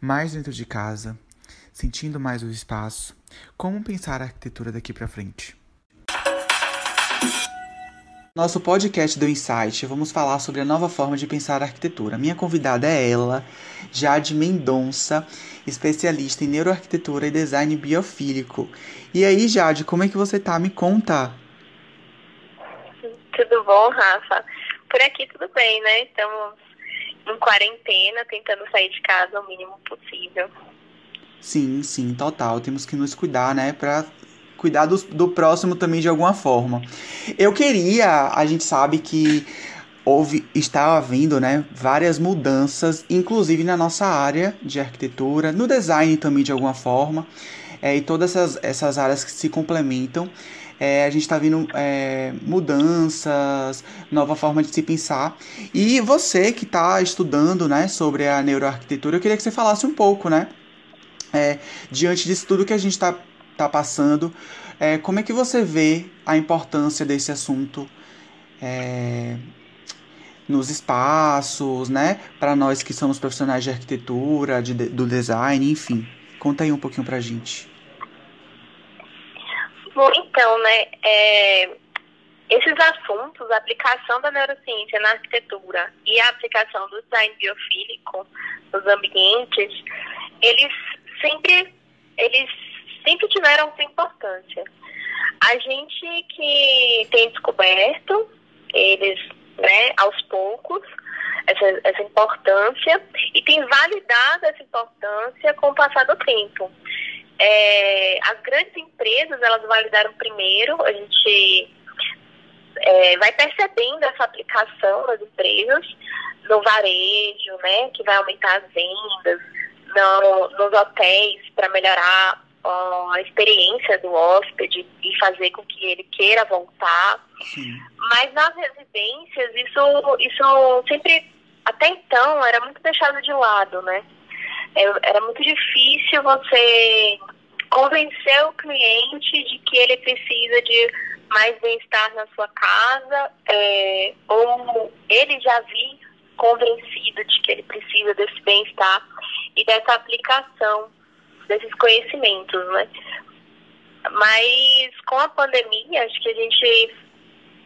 mais dentro de casa, sentindo mais o espaço. Como pensar a arquitetura daqui para frente? Nosso podcast do Insight, vamos falar sobre a nova forma de pensar a arquitetura. Minha convidada é ela, Jade Mendonça, especialista em neuroarquitetura e design biofílico. E aí, Jade, como é que você tá? Me conta. Tudo bom, Rafa? Por aqui tudo bem, né? Estamos em quarentena, tentando sair de casa o mínimo possível. Sim, sim, total. Temos que nos cuidar, né? Pra cuidar do, do próximo também de alguma forma. Eu queria, a gente sabe que houve, está havendo, né, várias mudanças, inclusive na nossa área de arquitetura, no design também de alguma forma, é, e todas essas, essas áreas que se complementam. É, a gente está vendo é, mudanças, nova forma de se pensar. E você que está estudando né, sobre a neuroarquitetura, eu queria que você falasse um pouco, né? É, diante disso tudo que a gente está tá passando, é, como é que você vê a importância desse assunto é, nos espaços, né? Para nós que somos profissionais de arquitetura, de, do design, enfim. Conta aí um pouquinho pra gente. Bom, então, né, é, esses assuntos, a aplicação da neurociência na arquitetura e a aplicação do design biofílico nos ambientes, eles sempre, eles sempre tiveram sua importância. A gente que tem descoberto eles, né, aos poucos, essa, essa importância e tem validado essa importância com o passar do tempo. É, as grandes empresas, elas validaram primeiro, a gente é, vai percebendo essa aplicação das empresas no varejo, né, que vai aumentar as vendas, no, nos hotéis para melhorar ó, a experiência do hóspede e fazer com que ele queira voltar. Sim. Mas nas residências, isso, isso sempre, até então, era muito deixado de lado, né? É, era muito difícil você convencer o cliente de que ele precisa de mais bem-estar na sua casa, é, ou ele já vi convencido de que ele precisa desse bem-estar e dessa aplicação desses conhecimentos, né? Mas com a pandemia, acho que a gente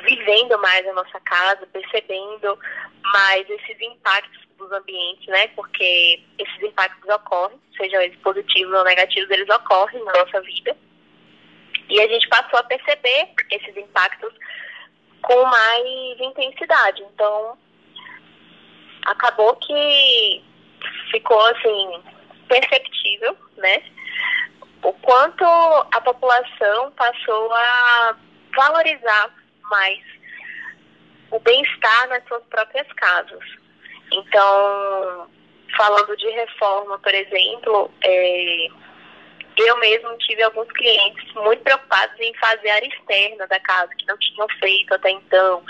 vivendo mais a nossa casa, percebendo mais esses impactos dos ambientes, né? Porque esses impactos ocorrem, sejam eles positivos ou negativos, eles ocorrem na nossa vida. E a gente passou a perceber esses impactos com mais intensidade. Então, acabou que ficou assim perceptível, né? O quanto a população passou a valorizar mais o bem-estar nas suas próprias casas. Então, falando de reforma, por exemplo, é, eu mesmo tive alguns clientes muito preocupados em fazer a área externa da casa, que não tinham feito até então.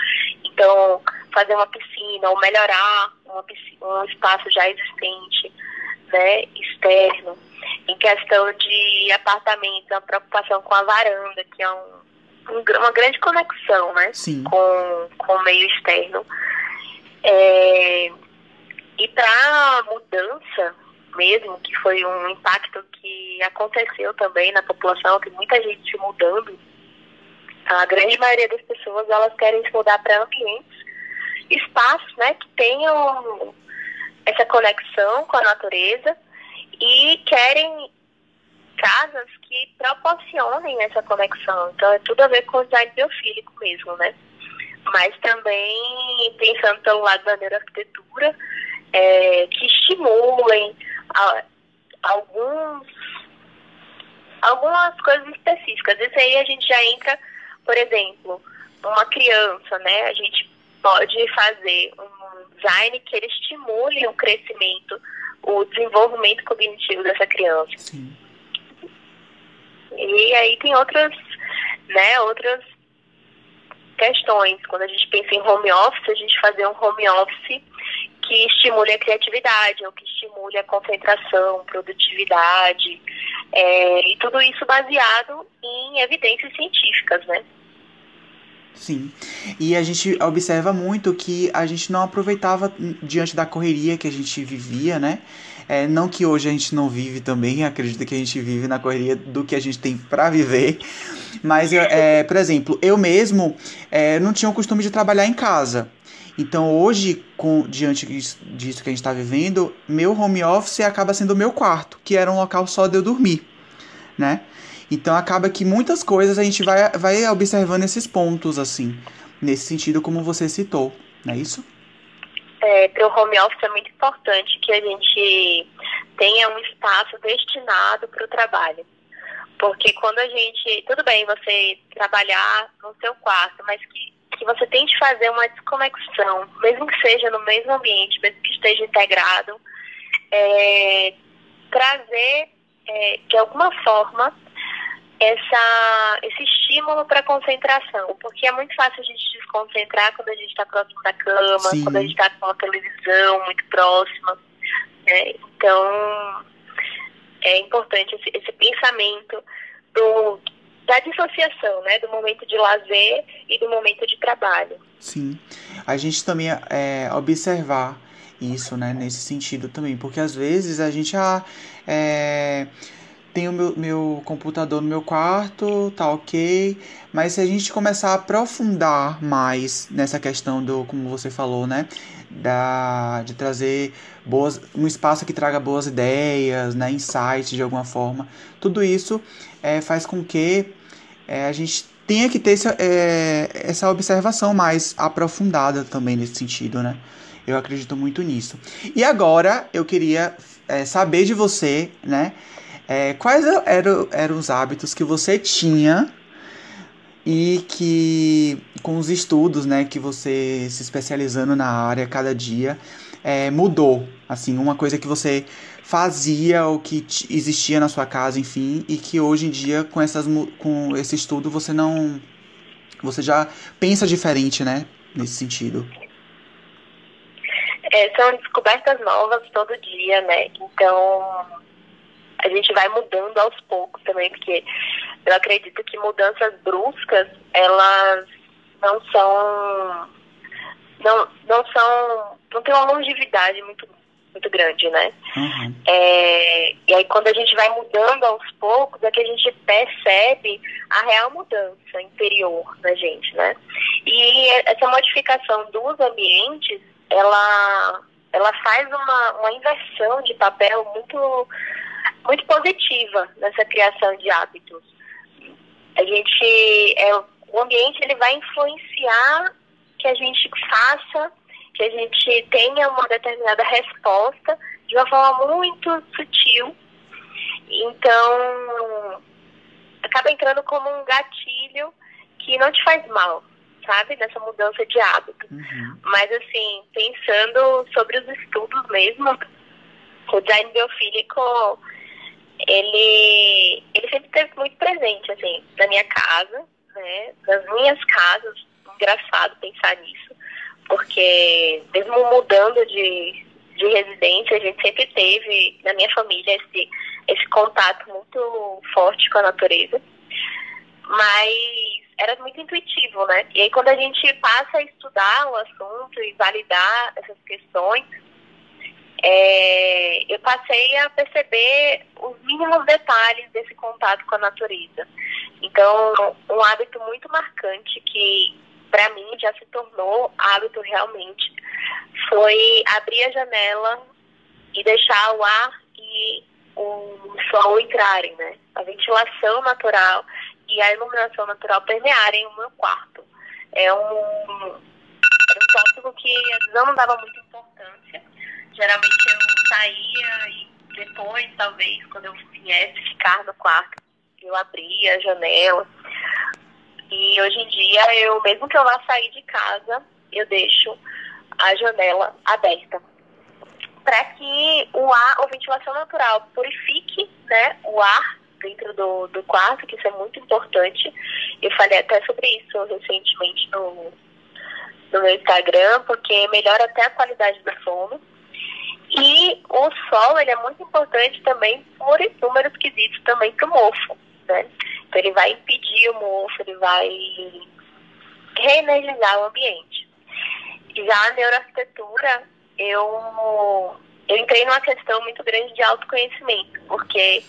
Então, fazer uma piscina ou melhorar piscina, um espaço já existente né, externo. Em questão de apartamentos, a preocupação com a varanda, que é um uma grande conexão né, Sim. Com, com o meio externo. É, e para mudança mesmo, que foi um impacto que aconteceu também na população, tem muita gente mudando, a grande maioria das pessoas elas querem se mudar para ambientes, espaços né, que tenham essa conexão com a natureza e querem casas que proporcionem essa conexão. Então é tudo a ver com o design biofílico mesmo, né? Mas também pensando pelo lado da neuroarquitetura, é, que estimulem a, alguns, algumas coisas específicas. Isso aí a gente já entra, por exemplo, uma criança, né? A gente pode fazer um design que ele estimule o crescimento, o desenvolvimento cognitivo dessa criança. Sim. E aí tem outras, né, outras questões. Quando a gente pensa em home office, a gente fazer um home office que estimule a criatividade, ou que estimule a concentração, produtividade, é, e tudo isso baseado em evidências científicas, né? Sim. E a gente observa muito que a gente não aproveitava diante da correria que a gente vivia, né? É, não que hoje a gente não vive também, acredito que a gente vive na correria do que a gente tem para viver. Mas, é, por exemplo, eu mesmo é, não tinha o costume de trabalhar em casa. Então hoje, com, diante disso que a gente está vivendo, meu home office acaba sendo o meu quarto, que era um local só de eu dormir, né? Então acaba que muitas coisas a gente vai, vai observando esses pontos, assim, nesse sentido como você citou, não é isso? É, para o home office é muito importante que a gente tenha um espaço destinado para o trabalho. Porque quando a gente. Tudo bem você trabalhar no seu quarto, mas que, que você tente fazer uma desconexão, mesmo que seja no mesmo ambiente, mesmo que esteja integrado, é, trazer é, de alguma forma essa, esse estímulo para concentração, porque é muito fácil a gente desconcentrar quando a gente está próximo da cama, Sim. quando a gente está com a televisão muito próxima. Né? Então, é importante esse, esse pensamento do, da dissociação, né? Do momento de lazer e do momento de trabalho. Sim. A gente também é, observar isso, né? Nesse sentido também, porque às vezes a gente ah, é, tem o meu, meu computador no meu quarto, tá ok, mas se a gente começar a aprofundar mais nessa questão do, como você falou, né? Da, de trazer boas, um espaço que traga boas ideias, né, insights de alguma forma. Tudo isso é, faz com que é, a gente tenha que ter essa, é, essa observação mais aprofundada também nesse sentido, né? Eu acredito muito nisso. E agora eu queria saber de você, né? É, quais eram, eram os hábitos que você tinha e que com os estudos, né, que você se especializando na área cada dia, é, mudou? Assim, uma coisa que você fazia ou que existia na sua casa, enfim, e que hoje em dia com essas com esse estudo você não você já pensa diferente, né, nesse sentido. É, são descobertas novas todo dia, né? Então a gente vai mudando aos poucos também, porque eu acredito que mudanças bruscas elas não são não, não são não tem uma longevidade muito muito grande, né? Uhum. É, e aí quando a gente vai mudando aos poucos é que a gente percebe a real mudança interior da gente, né? E essa modificação dos ambientes, ela, ela faz uma, uma inversão de papel muito, muito positiva nessa criação de hábitos. A gente, é, o ambiente ele vai influenciar que a gente faça que a gente tenha uma determinada resposta de uma forma muito sutil. Então, acaba entrando como um gatilho que não te faz mal, sabe? Nessa mudança de hábito. Uhum. Mas, assim, pensando sobre os estudos mesmo, o design biofílico, ele, ele sempre esteve muito presente, assim, na minha casa, né? Nas minhas casas. Engraçado pensar nisso porque mesmo mudando de, de residência, a gente sempre teve, na minha família, esse, esse contato muito forte com a natureza. Mas era muito intuitivo, né? E aí quando a gente passa a estudar o assunto e validar essas questões, é, eu passei a perceber os mínimos detalhes desse contato com a natureza. Então, um hábito muito marcante que para mim já se tornou hábito realmente, foi abrir a janela e deixar o ar e o sol entrarem, né? A ventilação natural e a iluminação natural permearem o meu quarto. É um, é um tópico que não dava muita importância. Geralmente eu saía e depois, talvez, quando eu viesse ficar no quarto, eu abria a janela e hoje em dia, eu, mesmo que eu vá sair de casa, eu deixo a janela aberta. Para que o ar, a ventilação natural purifique né, o ar dentro do, do quarto, que isso é muito importante. Eu falei até sobre isso recentemente no, no meu Instagram, porque melhora até a qualidade do sono. E o sol, ele é muito importante também por inúmeros quesitos também para o mofo, né? Então, ele vai impedir o mofo, ele vai reenergizar o ambiente. Já a neuroarquitetura, eu, eu entrei numa questão muito grande de autoconhecimento, porque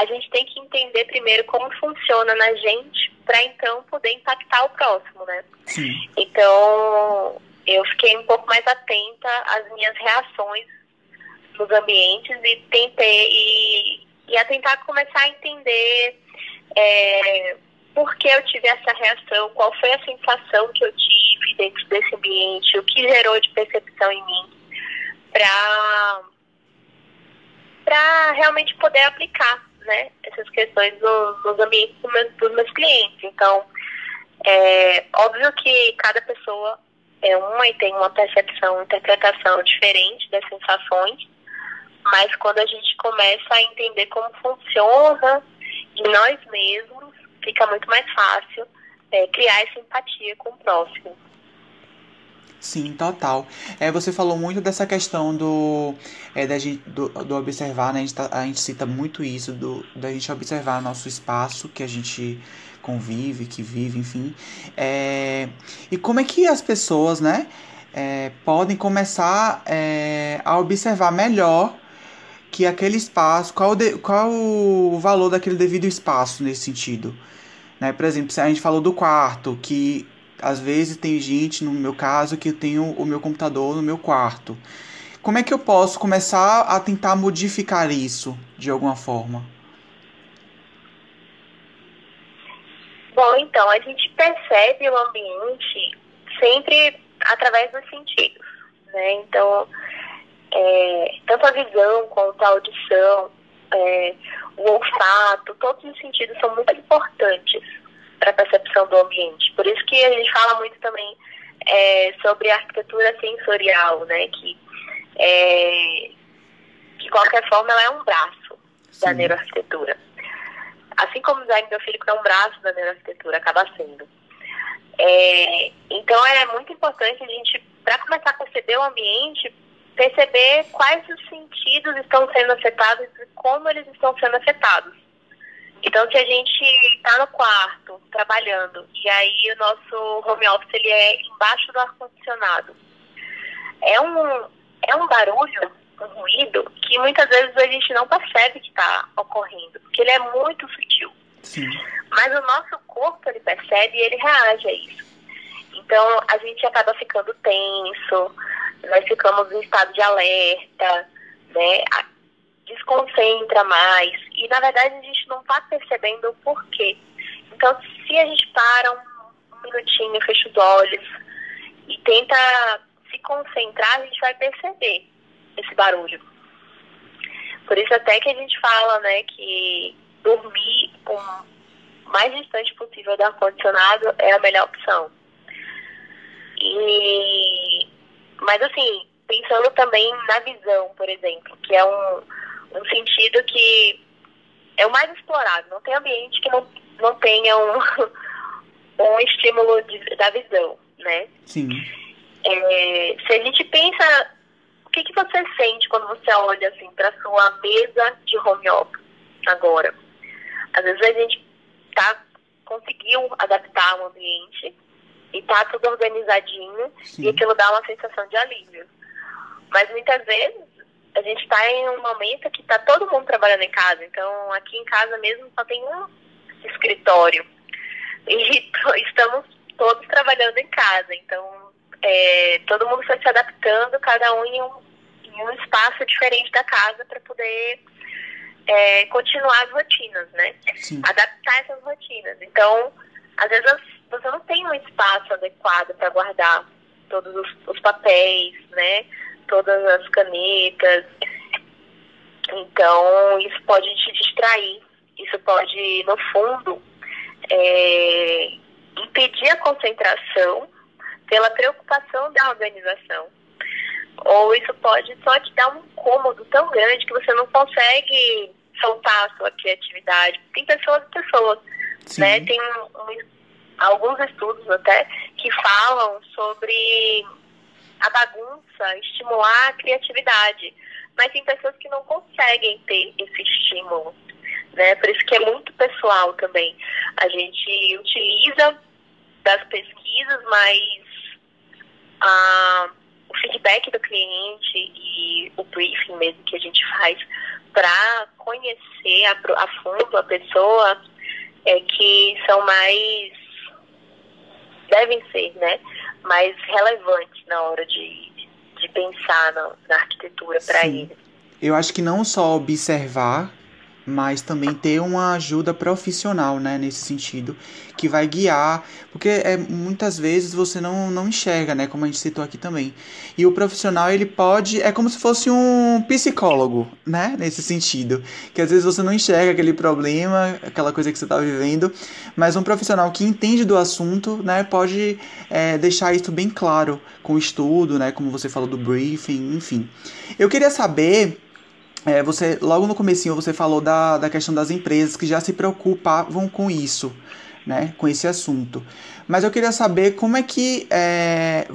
a gente tem que entender primeiro como funciona na gente para então poder impactar o próximo, né? Sim. Então, eu fiquei um pouco mais atenta às minhas reações nos ambientes e tentei e, e a tentar começar a entender é, por que eu tive essa reação, qual foi a sensação que eu tive dentro desse ambiente, o que gerou de percepção em mim, para para realmente poder aplicar né, essas questões nos, nos ambientes dos meus, dos meus, clientes. Então, é óbvio que cada pessoa é uma e tem uma percepção, interpretação diferente das sensações, mas quando a gente começa a entender como funciona em nós mesmos, fica muito mais fácil é, criar essa empatia com o próximo. Sim, total. É, você falou muito dessa questão do, é, da gente, do, do observar, né? A gente, tá, a gente cita muito isso, do, da gente observar nosso espaço que a gente convive, que vive, enfim. É, e como é que as pessoas, né, é, podem começar é, a observar melhor que aquele espaço, qual, de, qual o valor daquele devido espaço nesse sentido. Né? Por exemplo, a gente falou do quarto, que às vezes tem gente, no meu caso, que tem o meu computador no meu quarto. Como é que eu posso começar a tentar modificar isso de alguma forma? Bom, então, a gente percebe o ambiente sempre através dos sentidos, né? Então, é, tanto a visão quanto a audição, é, o olfato, todos os sentidos são muito importantes para a percepção do ambiente. Por isso que a gente fala muito também é, sobre arquitetura sensorial, né? Que, é, de qualquer forma, ela é um braço Sim. da neuroarquitetura. Assim como o design biofílico é um braço da neuroarquitetura, acaba sendo. É, então, é muito importante a gente, para começar a perceber o ambiente, perceber quais os sentidos estão sendo afetados e como eles estão sendo afetados. Então, se a gente está no quarto trabalhando e aí o nosso home office ele é embaixo do ar-condicionado, é um, é um barulho, um ruído que muitas vezes a gente não percebe que está ocorrendo, porque ele é muito sutil. Sim. Mas o nosso corpo ele percebe e ele reage a isso. Então, a gente acaba ficando tenso, nós ficamos em estado de alerta, né? desconcentra mais. E na verdade a gente não está percebendo o porquê. Então, se a gente para um, minutinho, fecha os olhos e tenta se concentrar, a gente vai perceber esse barulho. Por isso até que a gente fala, né, que dormir o mais distante possível do ar-condicionado é a melhor opção. E mas assim, pensando também na visão, por exemplo, que é um, um sentido que é o mais explorado. Não tem ambiente que não, não tenha um, um estímulo de, da visão, né? Sim. É, se a gente pensa, o que, que você sente quando você olha assim para sua mesa de home office agora? Às vezes a gente tá, conseguiu adaptar o ambiente e tá tudo organizadinho Sim. e aquilo dá uma sensação de alívio. Mas muitas vezes a gente está em um momento que está todo mundo trabalhando em casa. Então, aqui em casa mesmo só tem um escritório. E estamos todos trabalhando em casa. Então, é, todo mundo foi se adaptando, cada um em um, em um espaço diferente da casa para poder é, continuar as rotinas, né? Sim. Adaptar essas rotinas. Então, às vezes você não tem um espaço adequado para guardar todos os, os papéis, né? todas as canetas. Então, isso pode te distrair, isso pode, no fundo, é, impedir a concentração pela preocupação da organização. Ou isso pode só te dar um incômodo tão grande que você não consegue soltar a sua criatividade. Tem pessoas e pessoas, Sim. né? Tem um, um, alguns estudos até que falam sobre a bagunça, estimular a criatividade. Mas tem pessoas que não conseguem ter esse estímulo. Né? Por isso que é muito pessoal também. A gente utiliza das pesquisas, mas ah, o feedback do cliente e o briefing mesmo que a gente faz para conhecer a, a, fundo a pessoa é que são mais devem ser, né, mais relevantes na hora de, de pensar na, na arquitetura para eles. Eu acho que não só observar mas também ter uma ajuda profissional, né, nesse sentido, que vai guiar, porque é, muitas vezes você não, não enxerga, né, como a gente citou aqui também. E o profissional, ele pode, é como se fosse um psicólogo, né, nesse sentido, que às vezes você não enxerga aquele problema, aquela coisa que você está vivendo, mas um profissional que entende do assunto, né, pode é, deixar isso bem claro com o estudo, né, como você falou do briefing, enfim. Eu queria saber é, você logo no comecinho você falou da, da questão das empresas que já se preocupavam com isso, né, com esse assunto. Mas eu queria saber como é que é,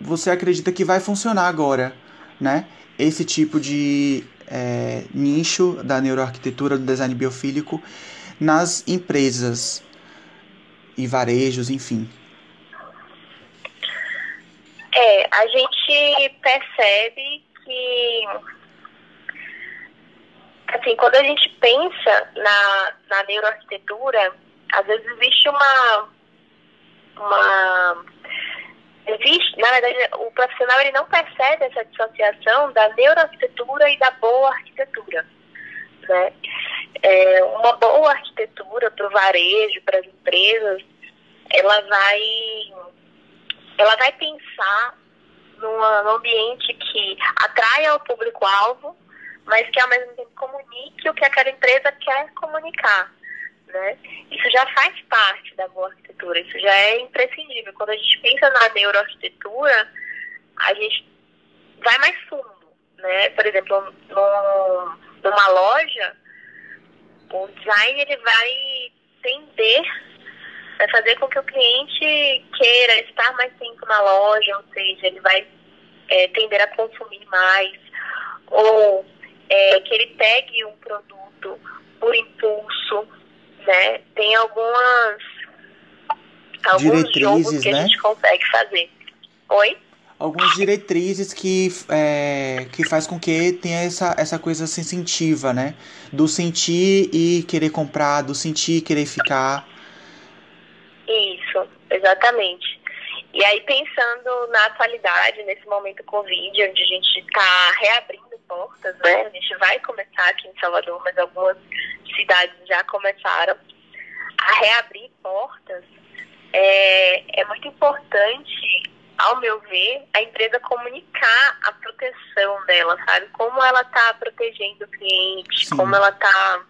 você acredita que vai funcionar agora, né, esse tipo de é, nicho da neuroarquitetura, do design biofílico nas empresas e varejos, enfim. É, a gente percebe que assim, quando a gente pensa na, na neuroarquitetura, às vezes existe uma, uma existe, na verdade, o profissional ele não percebe essa dissociação da neuroarquitetura e da boa arquitetura. Né? É, uma boa arquitetura para o varejo, para as empresas, ela vai, ela vai pensar num ambiente que atraia o público-alvo, mas que ao mesmo tempo comunique o que aquela empresa quer comunicar. Né? Isso já faz parte da boa arquitetura, isso já é imprescindível. Quando a gente pensa na neuroarquitetura, a gente vai mais fundo. Né? Por exemplo, no, numa loja, o design ele vai tender a fazer com que o cliente queira estar mais tempo na loja, ou seja, ele vai é, tender a consumir mais, ou é, que ele pegue um produto por impulso, né? Tem algumas alguns jogos que né? a gente consegue fazer. Oi? Algumas diretrizes que, é, que faz com que tenha essa, essa coisa sensitiva, né? Do sentir e querer comprar, do sentir e querer ficar. Isso, exatamente. E aí, pensando na atualidade, nesse momento Covid, onde a gente está reabrindo portas, né? A gente vai começar aqui em Salvador, mas algumas cidades já começaram a reabrir portas. É, é muito importante, ao meu ver, a empresa comunicar a proteção dela, sabe? Como ela está protegendo o cliente, Sim. como ela está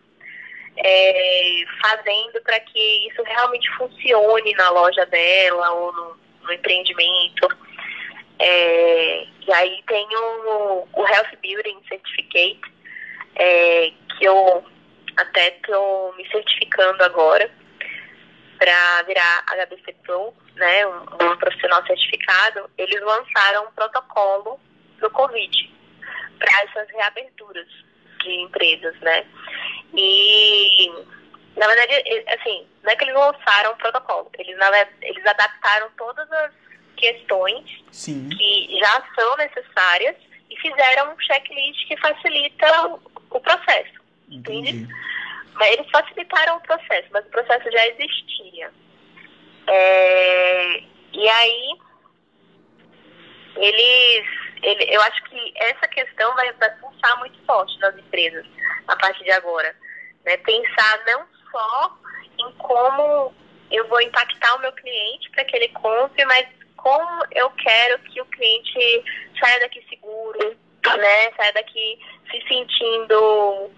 é, fazendo para que isso realmente funcione na loja dela ou no, no empreendimento. É, e aí tem o, o Health Building Certificate, é, que eu até estou me certificando agora para virar HBC Pro, né, um, um, profissional certificado. Eles lançaram um protocolo do Covid para essas reaberturas de empresas, né? E na verdade, assim, não é que eles lançaram um protocolo, eles, na, eles adaptaram todas as questões Sim. que já são necessárias e fizeram um checklist que facilita o processo. Entendi. Entende? Mas eles facilitaram o processo, mas o processo já existia. É, e aí, eles, ele, eu acho que essa questão vai, vai pulsar muito forte nas empresas a partir de agora. Né? Pensar não só em como eu vou impactar o meu cliente para que ele compre, mas como eu quero que o cliente saia daqui seguro, né? Saia daqui se sentindo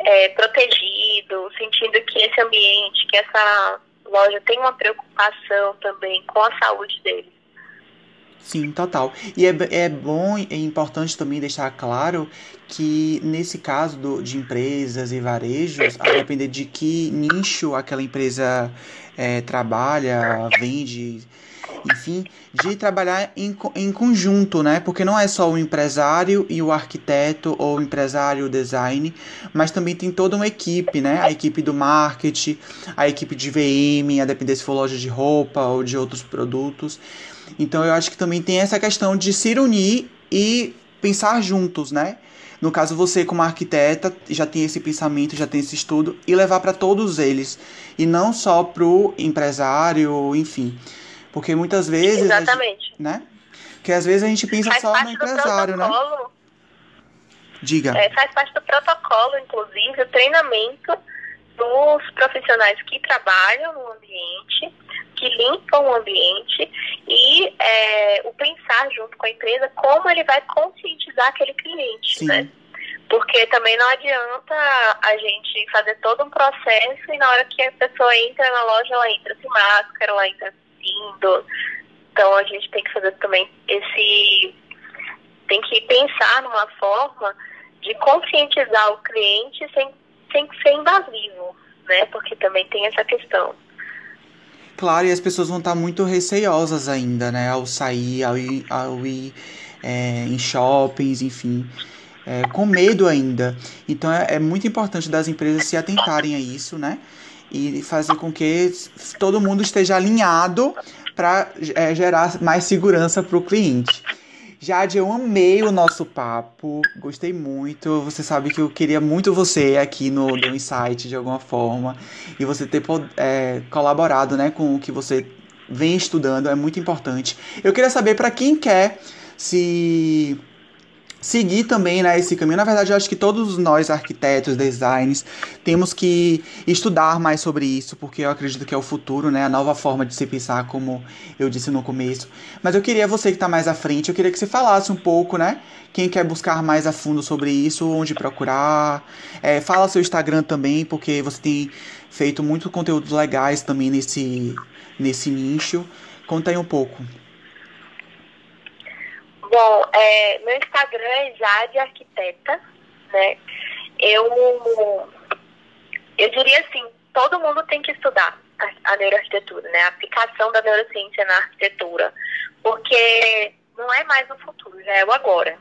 é, protegido, sentindo que esse ambiente, que essa loja tem uma preocupação também com a saúde dele. Sim, total. E é, é bom e é importante também deixar claro que nesse caso do, de empresas e varejos, a depender de que nicho aquela empresa é, trabalha, vende, enfim, de trabalhar em, em conjunto, né? Porque não é só o empresário e o arquiteto ou o empresário o design, mas também tem toda uma equipe, né? A equipe do marketing, a equipe de VM, a depender se for loja de roupa ou de outros produtos. Então eu acho que também tem essa questão de se unir e pensar juntos, né? No caso, você, como arquiteta, já tem esse pensamento, já tem esse estudo, e levar para todos eles. E não só pro empresário, enfim. Porque muitas vezes. Exatamente. Gente, né? Porque às vezes a gente pensa faz só no empresário, né? Diga. É, faz parte do protocolo, inclusive, o treinamento dos profissionais que trabalham no ambiente, que limpam o ambiente e é, o pensar junto com a empresa como ele vai conscientizar aquele cliente, Sim. né? Porque também não adianta a gente fazer todo um processo e na hora que a pessoa entra na loja, ela entra sem máscara, ela entra tossindo. Então a gente tem que fazer também esse. Tem que pensar numa forma de conscientizar o cliente sem, sem ser invasivo, né? Porque também tem essa questão. Claro, e as pessoas vão estar muito receiosas ainda, né? Ao sair, ao ir, ao ir é, em shoppings, enfim. É, com medo ainda. Então é, é, muito importante das empresas se atentarem a isso, né? E fazer com que todo mundo esteja alinhado para é, gerar mais segurança para o cliente. Jade, eu amei o nosso papo, gostei muito. Você sabe que eu queria muito você aqui no The Insight de alguma forma e você ter é, colaborado, né, com o que você vem estudando é muito importante. Eu queria saber para quem quer se seguir também né, esse caminho. Na verdade, eu acho que todos nós, arquitetos, designers, temos que estudar mais sobre isso, porque eu acredito que é o futuro, né? A nova forma de se pensar, como eu disse no começo. Mas eu queria, você que está mais à frente, eu queria que você falasse um pouco, né? Quem quer buscar mais a fundo sobre isso, onde procurar. É, fala seu Instagram também, porque você tem feito muitos conteúdos legais também nesse, nesse nicho. Conta aí um pouco. Bom, é, meu Instagram é Jade Arquiteta, né? Eu, eu diria assim, todo mundo tem que estudar a, a neuroarquitetura, né? A aplicação da neurociência na arquitetura, porque não é mais o futuro, já é o agora.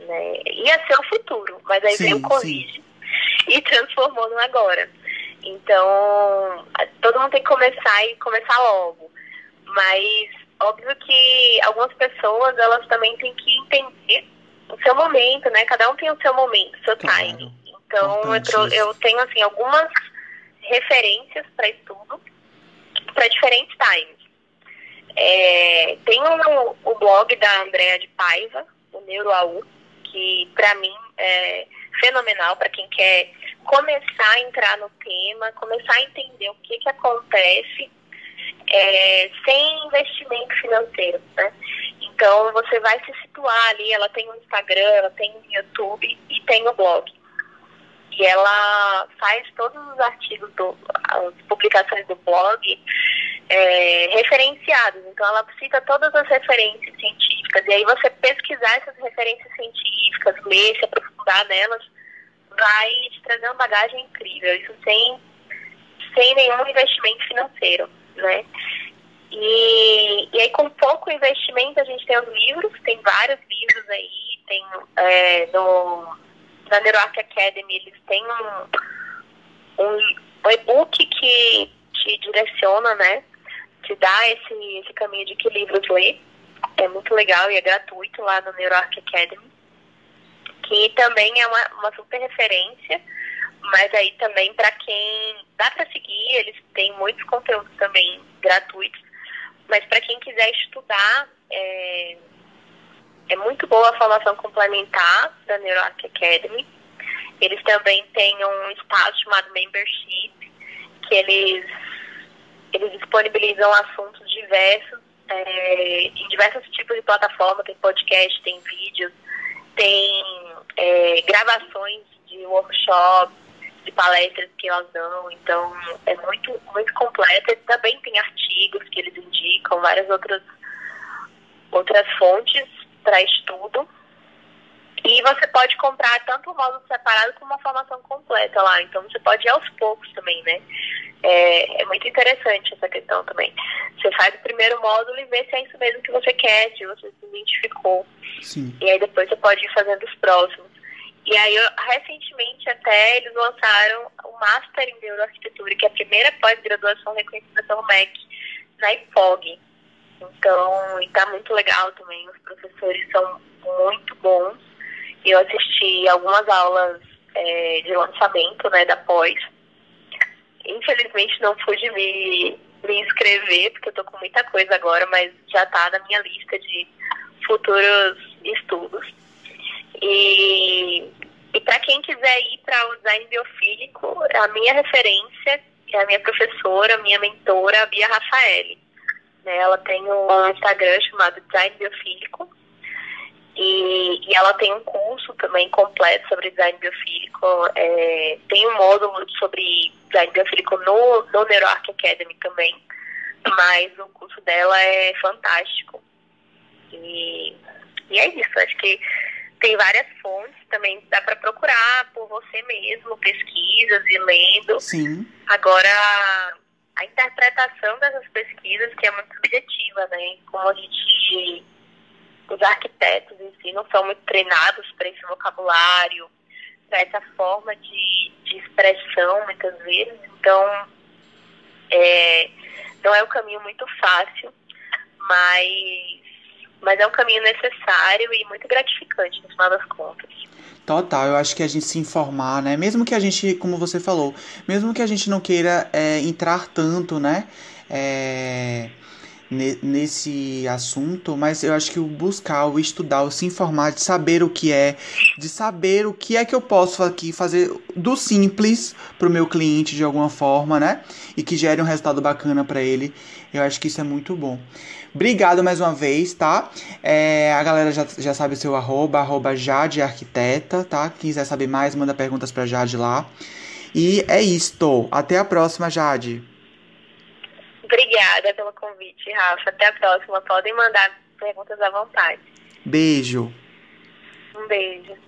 Né? Ia ser o futuro, mas aí sim, veio o Covid e transformou no agora. Então, todo mundo tem que começar e começar logo. Mas óbvio que algumas pessoas, elas também têm que entender o seu momento, né? Cada um tem o seu momento, o seu claro. time. Então, eu, eu, tenho, assim, algumas referências para estudo para diferentes times. É, tem o, o blog da Andrea de Paiva, o NeuroAU, que para mim é fenomenal para quem quer começar a entrar no tema, começar a entender o que, que acontece é, sem investimento financeiro, né? Então você vai se situar ali, ela tem um Instagram, ela tem um YouTube e tem o um blog. E ela faz todos os artigos, do, as publicações do blog é, referenciados. Então ela cita todas as referências científicas. E aí você pesquisar essas referências científicas, ler, se aprofundar nelas, vai te trazer uma bagagem incrível. Isso sem, sem nenhum investimento financeiro né? E, e aí, com pouco investimento, a gente tem os livros, tem vários livros aí, tem é, no, na NeuroArc Academy, eles têm um, um, um e-book que te direciona, né? Te dá esse, esse caminho de que livros ler. É muito legal e é gratuito lá no NeuroArc Academy. Que também é uma, uma super referência mas aí também para quem dá para seguir, eles têm muitos conteúdos também gratuitos. Mas para quem quiser estudar, é, é muito boa a formação complementar da NeuroArc Academy. Eles também têm um espaço chamado Membership, que eles, eles disponibilizam assuntos diversos, é, em diversos tipos de plataforma, tem podcast, tem vídeos, tem é, gravações de workshops, de palestras que elas dão, então é muito, muito completa. Também tem artigos que eles indicam, várias outras, outras fontes para estudo. E você pode comprar tanto o módulo separado como uma formação completa lá. Então você pode ir aos poucos também, né? É, é, muito interessante essa questão também. Você faz o primeiro módulo e vê se é isso mesmo que você quer, se você se identificou. Sim. E aí depois você pode ir fazendo os próximos. E aí, recentemente até, eles lançaram o Master em Neuroarquitetura, que é a primeira pós-graduação reconhecida pelo MEC na IPOG. Então, está muito legal também. Os professores são muito bons. Eu assisti algumas aulas é, de lançamento né, da pós. Infelizmente não pude me, me inscrever, porque eu tô com muita coisa agora, mas já está na minha lista de futuros estudos. E, e para quem quiser ir para o design biofílico, a minha referência é a minha professora, a minha mentora, a Bia Rafaeli. Né, ela tem um Instagram chamado Design Biofílico. E, e, ela tem um curso também completo sobre design biofílico. É, tem um módulo sobre design biofílico no, no NeuroArc Academy também. Mas o curso dela é fantástico. E, e é isso. Acho que tem várias fontes também. Dá para procurar por você mesmo, pesquisas e lendo. Sim. Agora, a interpretação dessas pesquisas, que é muito subjetiva, né? Como a gente. Os arquitetos em si não são muito treinados para esse vocabulário, para essa forma de, de expressão, muitas vezes. Então, é, não é um caminho muito fácil, mas, mas é um caminho necessário e muito gratificante, no final das contas. Total, eu acho que a gente se informar, né? Mesmo que a gente, como você falou, mesmo que a gente não queira é, entrar tanto, né? É, nesse assunto, mas eu acho que o buscar, o estudar, o se informar, de saber o que é, de saber o que é que eu posso aqui fazer do simples para o meu cliente de alguma forma, né? E que gere um resultado bacana para ele. Eu acho que isso é muito bom. Obrigado mais uma vez, tá? É, a galera já, já sabe o seu arroba, arroba Jade Arquiteta, tá? Quem quiser saber mais, manda perguntas pra Jade lá. E é isto. Até a próxima, Jade. Obrigada pelo convite, Rafa. Até a próxima. Podem mandar perguntas à vontade. Beijo. Um beijo.